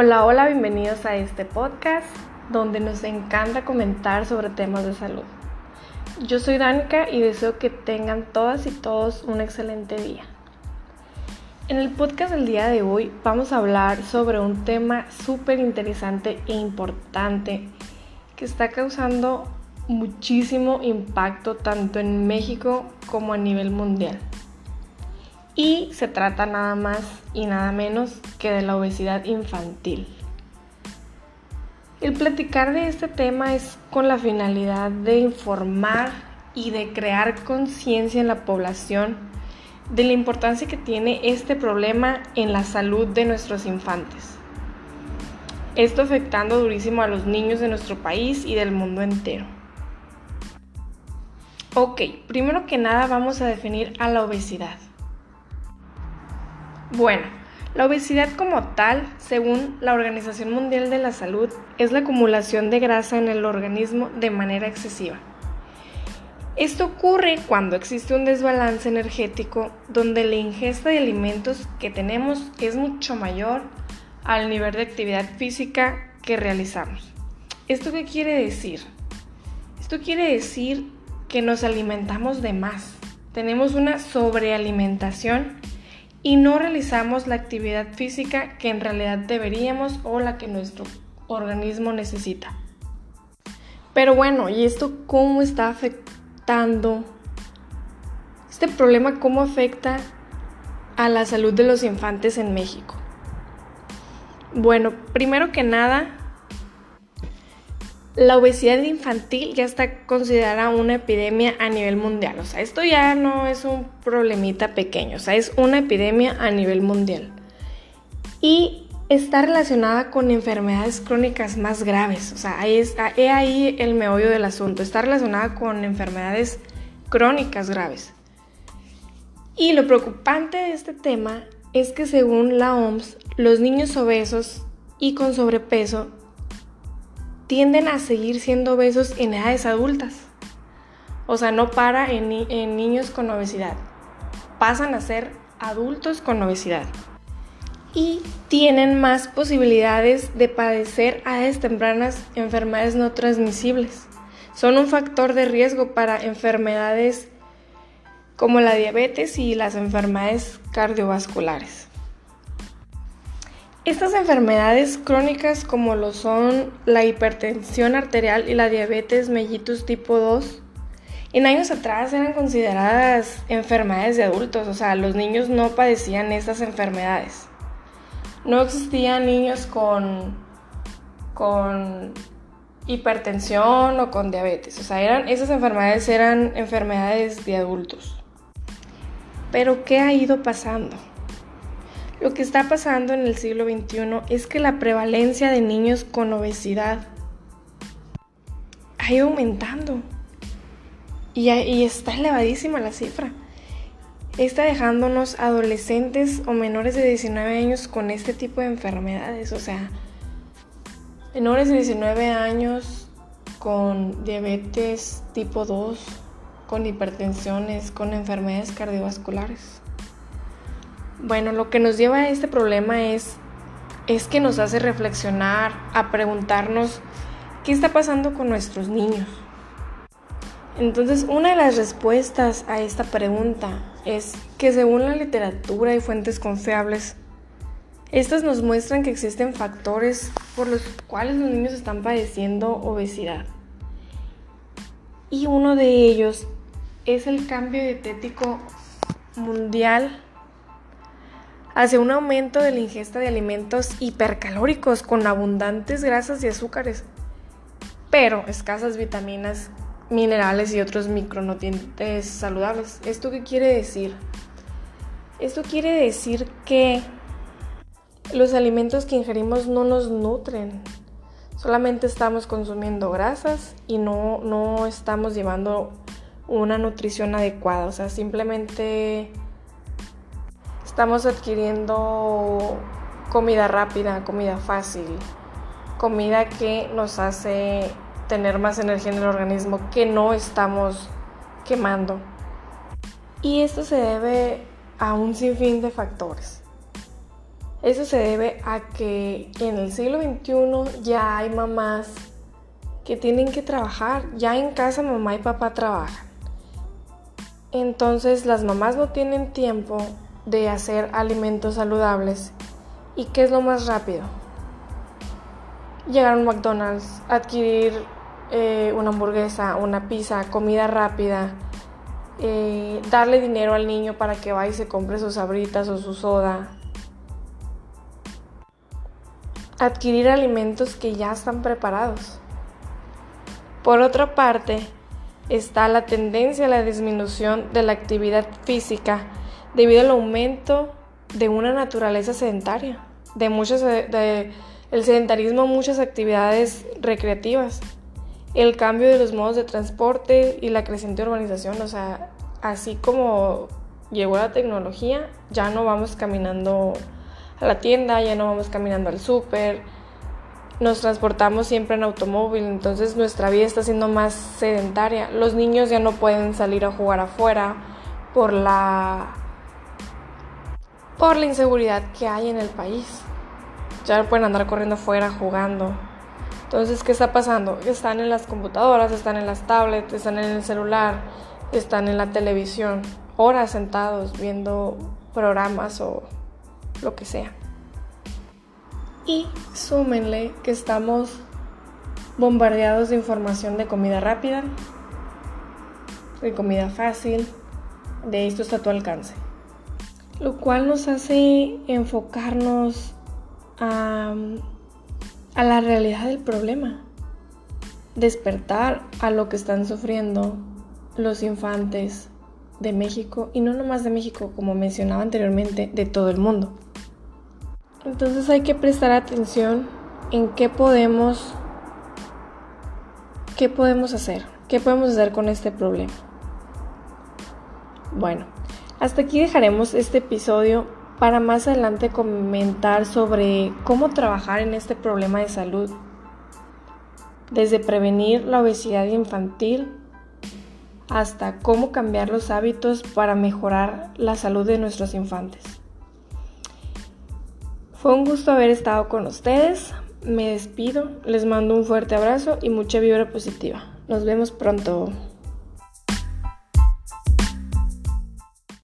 Hola, hola, bienvenidos a este podcast donde nos encanta comentar sobre temas de salud. Yo soy Danica y deseo que tengan todas y todos un excelente día. En el podcast del día de hoy vamos a hablar sobre un tema súper interesante e importante que está causando muchísimo impacto tanto en México como a nivel mundial. Y se trata nada más y nada menos que de la obesidad infantil. El platicar de este tema es con la finalidad de informar y de crear conciencia en la población de la importancia que tiene este problema en la salud de nuestros infantes. Esto afectando durísimo a los niños de nuestro país y del mundo entero. Ok, primero que nada vamos a definir a la obesidad. Bueno, la obesidad como tal, según la Organización Mundial de la Salud, es la acumulación de grasa en el organismo de manera excesiva. Esto ocurre cuando existe un desbalance energético donde la ingesta de alimentos que tenemos es mucho mayor al nivel de actividad física que realizamos. ¿Esto qué quiere decir? Esto quiere decir que nos alimentamos de más. Tenemos una sobrealimentación y no realizamos la actividad física que en realidad deberíamos o la que nuestro organismo necesita. Pero bueno, ¿y esto cómo está afectando? Este problema cómo afecta a la salud de los infantes en México. Bueno, primero que nada, la obesidad infantil ya está considerada una epidemia a nivel mundial. O sea, esto ya no es un problemita pequeño, o sea, es una epidemia a nivel mundial. Y está relacionada con enfermedades crónicas más graves. O sea, ahí está, ahí el meollo del asunto. Está relacionada con enfermedades crónicas graves. Y lo preocupante de este tema es que según la OMS, los niños obesos y con sobrepeso tienden a seguir siendo obesos en edades adultas. O sea, no para en, niños con obesidad. Pasan a ser adultos con obesidad. Y tienen más posibilidades de padecer a edades tempranas enfermedades no transmisibles. Son un factor de riesgo para enfermedades como la diabetes y las enfermedades cardiovasculares. Estas enfermedades crónicas como lo son la hipertensión arterial y la diabetes mellitus tipo 2, en años atrás eran consideradas enfermedades de adultos, o sea, los niños no padecían estas enfermedades. No existían niños con, con hipertensión o con diabetes, o sea, eran, esas enfermedades eran enfermedades de adultos. Pero, ¿qué ha ido pasando? Lo que está pasando en el siglo XXI es que la prevalencia de niños con obesidad ha ido aumentando y, está elevadísima la cifra. Está dejándonos adolescentes o menores de 19 años con este tipo de enfermedades, o sea, menores de 19 años con diabetes tipo 2, con hipertensiones, con enfermedades cardiovasculares. Bueno, lo que nos lleva a este problema es, es que nos hace reflexionar, a preguntarnos qué está pasando con nuestros niños. Entonces, una de las respuestas a esta pregunta es que según la literatura y fuentes confiables, estas nos muestran que existen factores por los cuales los niños están padeciendo obesidad. Y uno de ellos es el cambio dietético mundial hacia un aumento de la ingesta de alimentos hipercalóricos con abundantes grasas y azúcares, pero escasas vitaminas, minerales y otros micronutrientes saludables. ¿Esto qué quiere decir? Esto quiere decir que los alimentos que ingerimos no nos nutren. Solamente estamos consumiendo grasas y no, no estamos llevando una nutrición adecuada. O sea, simplemente Estamos adquiriendo comida rápida, comida fácil, comida que nos hace tener más energía en el organismo que no estamos quemando. Y esto se debe a un sinfín de factores. Eso se debe a que en el siglo XXI ya hay mamás que tienen que trabajar. Ya en casa mamá y papá trabajan. Entonces las mamás no tienen tiempo de hacer alimentos saludables. ¿Y qué es lo más rápido? Llegar a un McDonald's, adquirir eh, una hamburguesa, una pizza, comida rápida, eh, darle dinero al niño para que vaya y se compre sus abritas o su soda, adquirir alimentos que ya están preparados. Por otra parte, está la tendencia a la disminución de la actividad física debido al aumento de una naturaleza sedentaria, de muchas de, el sedentarismo muchas actividades recreativas, el cambio de los modos de transporte y la creciente urbanización, o sea, así como llegó la tecnología, ya no vamos caminando a la tienda, ya no vamos caminando al súper, nos transportamos siempre en automóvil, entonces nuestra vida está siendo más sedentaria. Los niños ya no pueden salir a jugar afuera por la por la inseguridad que hay en el país. Ya pueden andar corriendo afuera jugando. Entonces, ¿qué está pasando? Están en las computadoras, están en las tablets, están en el celular, están en la televisión, horas sentados viendo programas o lo que sea. Y súmenle que estamos bombardeados de información de comida rápida, de comida fácil, de esto está a tu alcance. Lo cual nos hace enfocarnos a, la realidad del problema, despertar a lo que están sufriendo los infantes de México y no nomás de México, como mencionaba anteriormente, de todo el mundo. Entonces hay que prestar atención en qué podemos qué podemos hacer, qué podemos hacer con este problema. Bueno, hasta aquí dejaremos este episodio para más adelante comentar sobre cómo trabajar en este problema de salud, desde prevenir la obesidad infantil hasta cómo cambiar los hábitos para mejorar la salud de nuestros infantes. Fue un gusto haber estado con ustedes. Me despido, les mando un fuerte abrazo y mucha vibra positiva. Nos vemos pronto.